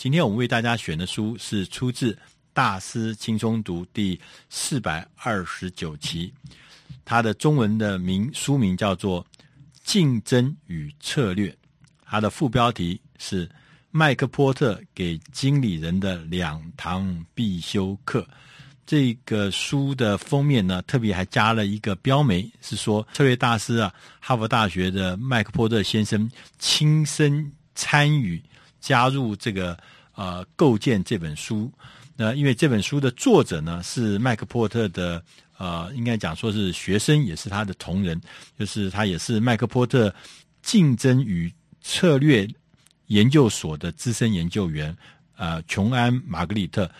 今天我们为大家选的书是出自《大师轻松读》第四百二十九期，它的中文的名书名叫做《竞争与策略》，它的副标题是《麦克波特给经理人的两堂必修课》。这个书的封面呢，特别还加了一个标眉，是说策略大师啊，哈佛大学的麦克波特先生亲身参与。加入这个呃构建这本书，那因为这本书的作者呢是麦克波特的呃，应该讲说是学生，也是他的同仁，就是他也是麦克波特竞争与策略研究所的资深研究员呃，琼安玛格丽特。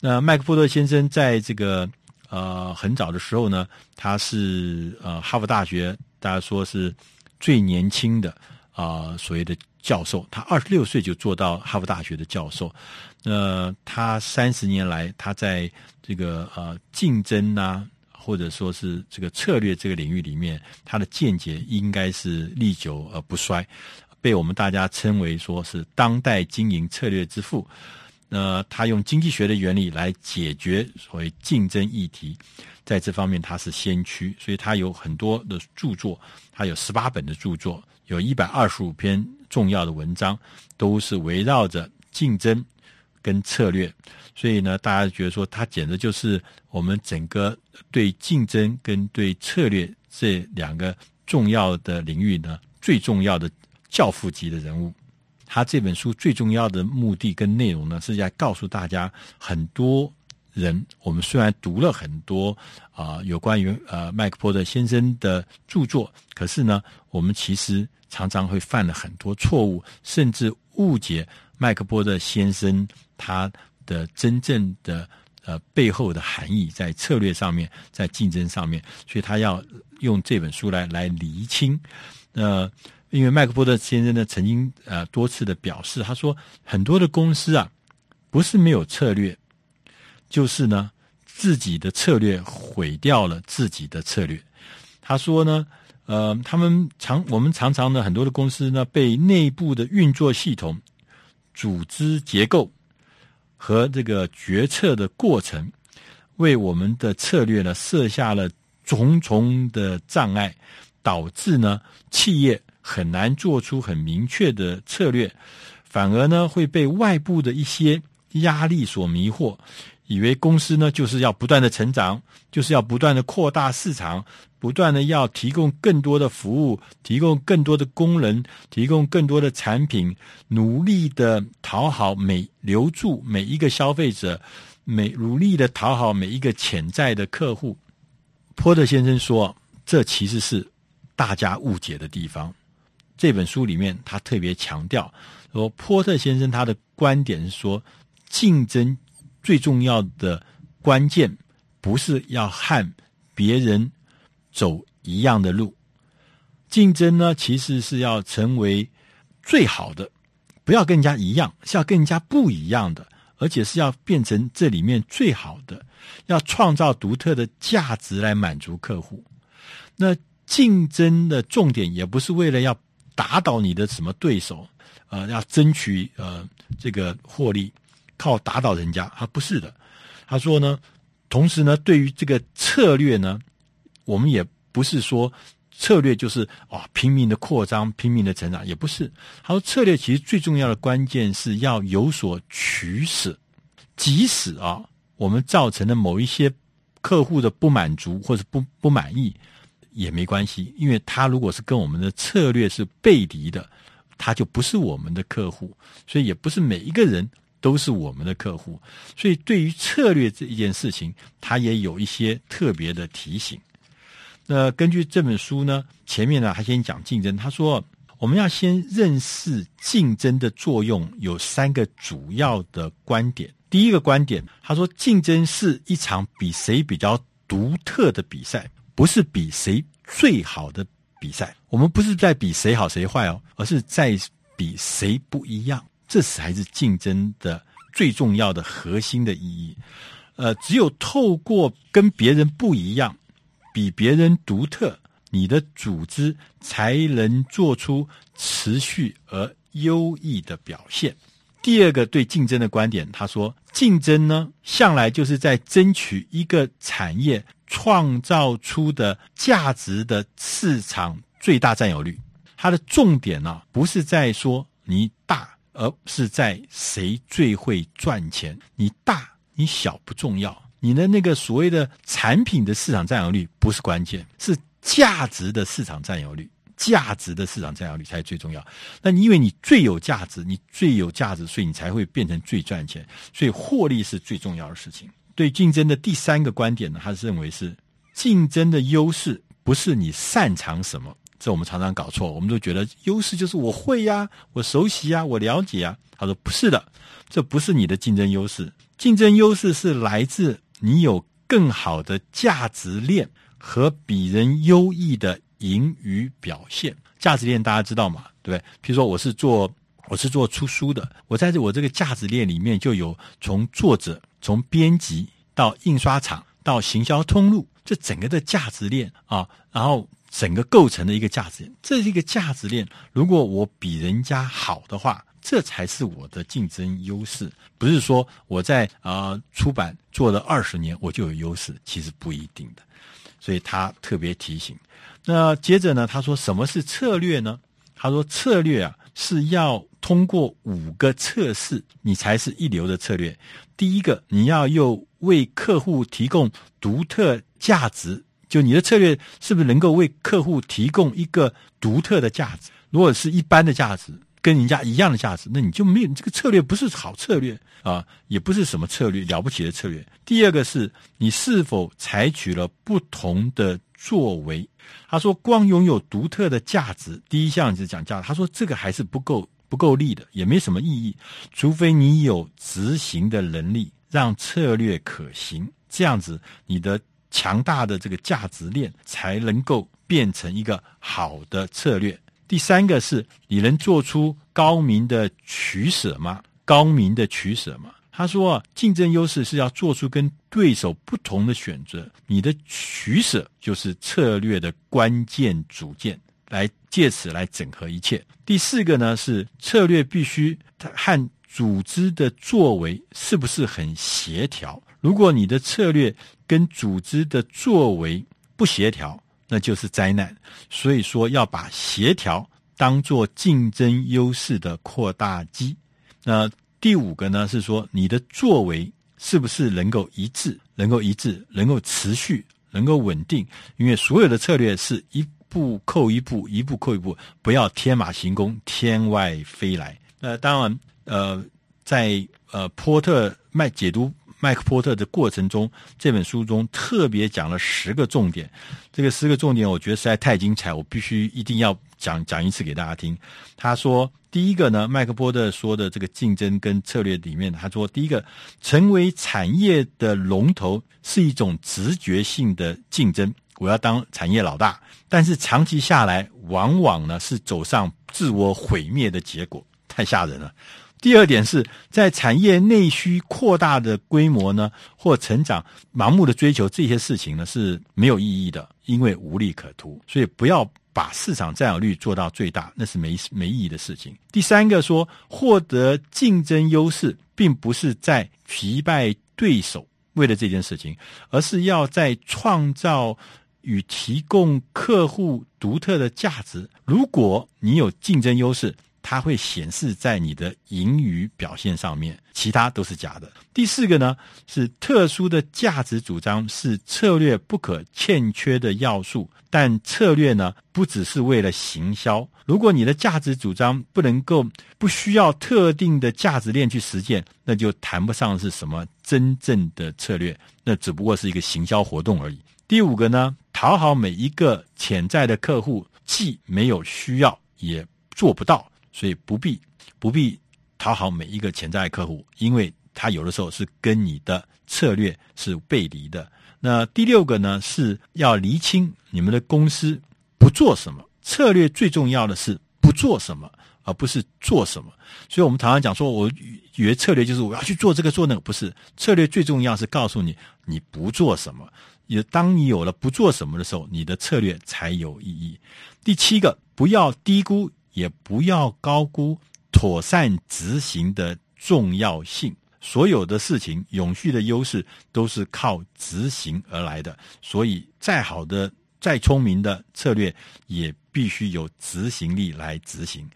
那麦克波特先生在这个呃很早的时候呢，他是呃哈佛大学大家说是最年轻的啊、呃、所谓的。教授，他二十六岁就做到哈佛大学的教授。那、他三十年来，他在这个呃竞争呐、啊，或者说是这个策略这个领域里面，他的见解应该是历久而不衰，被我们大家称为说是当代经营策略之父。那、他用经济学的原理来解决所谓竞争议题，在这方面他是先驱，所以他有很多的著作，他有十八本的著作，有一百二十五篇。重要的文章都是围绕着竞争跟策略，所以呢，大家觉得说他简直就是我们整个对竞争跟对策略这两个重要的领域呢，最重要的教父级的人物。他这本书最重要的目的跟内容呢，是在告诉大家，很多人我们虽然读了很多啊、有关于呃麦克波特先生的著作，可是呢，我们其实。常常会犯了很多错误，甚至误解麦克波特先生他的真正的呃背后的含义，在策略上面，在竞争上面，所以他要用这本书来来厘清。呃，因为麦克波特先生呢，曾经呃多次的表示，他说很多的公司啊，不是没有策略，就是呢自己的策略毁掉了自己的策略。他说呢。呃，他们常我们常常呢，很多的公司呢，被内部的运作系统、组织结构和这个决策的过程，为我们的策略呢设下了重重的障碍，导致呢企业很难做出很明确的策略，反而呢会被外部的一些压力所迷惑。以为公司呢就是要不断的成长，就是要不断的扩大市场，不断的要提供更多的服务，提供更多的功能，提供更多的产品，努力的讨好每留住每一个消费者，每努力的讨好每一个潜在的客户。波特先生说，这其实是大家误解的地方。这本书里面他特别强调说，波特先生他的观点是说，竞争。最重要的关键不是要和别人走一样的路，竞争呢，其实是要成为最好的，不要跟人家一样，是要跟人家不一样的，而且是要变成这里面最好的，要创造独特的价值来满足客户。那竞争的重点也不是为了要打倒你的什么对手，呃，要争取呃这个获利。靠打倒人家，他不是的。他说呢，同时呢，对于这个策略呢，我们也不是说策略就是啊拼命的扩张、拼命的成长，也不是。他说策略其实最重要的关键是要有所取舍，即使啊我们造成了某一些客户的不满足或者不不满意也没关系，因为他如果是跟我们的策略是背离的，他就不是我们的客户，所以也不是每一个人。都是我们的客户，所以对于策略这一件事情，他也有一些特别的提醒。那根据这本书呢，前面呢，他先讲竞争。他说，我们要先认识竞争的作用，有三个主要的观点。第一个观点，他说，竞争是一场比谁比较独特的比赛，不是比谁最好的比赛。我们不是在比谁好谁坏哦，而是在比谁不一样。这才是竞争的最重要的核心的意义。呃，只有透过跟别人不一样，比别人独特，你的组织才能做出持续而优异的表现。第二个对竞争的观点，他说，竞争呢，向来就是在争取一个产业创造出的价值的市场最大占有率。它的重点呢、不是在说你大，而是在谁最会赚钱。你大你小不重要，你的那个所谓的产品的市场占有率不是关键，是价值的市场占有率。价值的市场占有率才最重要。那你因为你最有价值，你最有价值，所以你才会变成最赚钱。所以获利是最重要的事情。对竞争的第三个观点呢，他是认为是竞争的优势不是你擅长什么，这我们常常搞错。我们都觉得优势就是我会呀，我熟悉呀，我了解呀。他说不是的，这不是你的竞争优势。竞争优势是来自你有更好的价值链和比人优异的。盈余表现，价值链大家知道嘛？对不对？比如说，我是做我是做出书的，我在这我这个价值链里面就有从作者、从编辑到印刷厂到行销通路，这整个的价值链啊，然后整个构成的一个价值链，这是一个价值链。如果我比人家好的话，这才是我的竞争优势。不是说我在啊、出版做了二十年我就有优势，其实不一定的。所以他特别提醒。那接着呢，他说什么是策略呢？他说策略啊是要通过五个测试，你才是一流的策略。第一个，你要又为客户提供独特价值，就你的策略是不是能够为客户提供一个独特的价值？如果是一般的价值，跟人家一样的价值，那你就没有，这个策略不是好策略啊，也不是什么策略了不起的策略。第二个是你是否采取了不同的作为。他说，光拥有独特的价值，第一项是讲价。他说这个还是不够不够力的，也没什么意义，除非你有执行的能力，让策略可行，这样子你的强大的这个价值链才能够变成一个好的策略。第三个是你能做出高明的取舍吗？高明的取舍吗？他说，竞争优势是要做出跟对手不同的选择，你的取舍就是策略的关键组件，来借此来整合一切。第四个呢是策略必须和组织的作为是不是很协调？如果你的策略跟组织的作为不协调，那就是灾难，所以说要把协调当做竞争优势的扩大机。那第五个呢，是说你的作为是不是能够一致，能够一致，能够持续，能够稳定？因为所有的策略是一步扣一步，一步扣一步，不要天马行空，天外飞来。那当然，呃，在呃波特卖解读。麦克波特的过程中，这本书中特别讲了十个重点。这个十个重点，我觉得实在太精彩，我必须一定要讲讲一次给大家听。他说，第一个呢，麦克波特说的这个竞争跟策略里面，他说，第一个，成为产业的龙头是一种直觉性的竞争，我要当产业老大，但是长期下来，往往呢是走上自我毁灭的结果，太吓人了。第二点是在产业内需扩大的规模呢，或成长，盲目的追求这些事情呢是没有意义的，因为无利可图。所以不要把市场占有率做到最大，那是没没意义的事情。第三个说，获得竞争优势，并不是在击败对手为了这件事情，而是要在创造与提供客户独特的价值。如果你有竞争优势，它会显示在你的盈余表现上面，其他都是假的。第四个呢，是特殊的价值主张是策略不可欠缺的要素，但策略呢，不只是为了行销。如果你的价值主张不能够不需要特定的价值链去实践，那就谈不上是什么真正的策略，那只不过是一个行销活动而已。第五个呢，讨好每一个潜在的客户，既没有需要，也做不到。所以不必不必讨好每一个潜在客户，因为他有的时候是跟你的策略是背离的。那第六个呢，是要厘清你们的公司不做什么，策略最重要的是不做什么，而不是做什么。所以我们常常讲说，我以为策略就是我要去做这个做那个，不是，策略最重要是告诉你你不做什么。也当你有了不做什么的时候，你的策略才有意义。第七个，不要低估。也不要高估妥善执行的重要性。所有的事情，永续的优势都是靠执行而来的。所以，再好的、再聪明的策略，也必须有执行力来执行。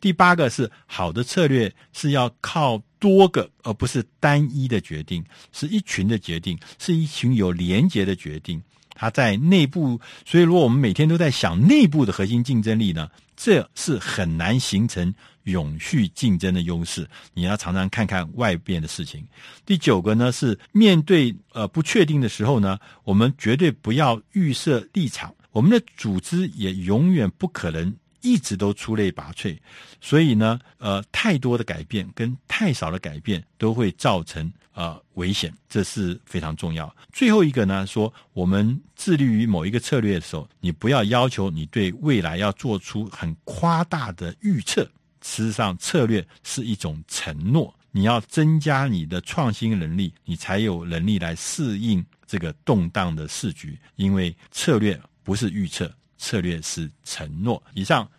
第八个是好的策略是要靠多个，而不是单一的决定，是一群的决定，是一群有连结的决定。他在内部，所以如果我们每天都在想内部的核心竞争力呢，这是很难形成永续竞争的优势。你要常常看看外边的事情。第九个呢是面对呃不确定的时候呢，我们绝对不要预设立场，我们的组织也永远不可能。一直都出类拔萃，所以呢，呃，太多的改变跟太少的改变都会造成呃危险，这是非常重要。最后一个呢，说我们致力于某一个策略的时候，你不要要求你对未来要做出很夸大的预测。事实上，策略是一种承诺，你要增加你的创新能力，你才有能力来适应这个动荡的市局。因为策略不是预测。策略是承诺。以上。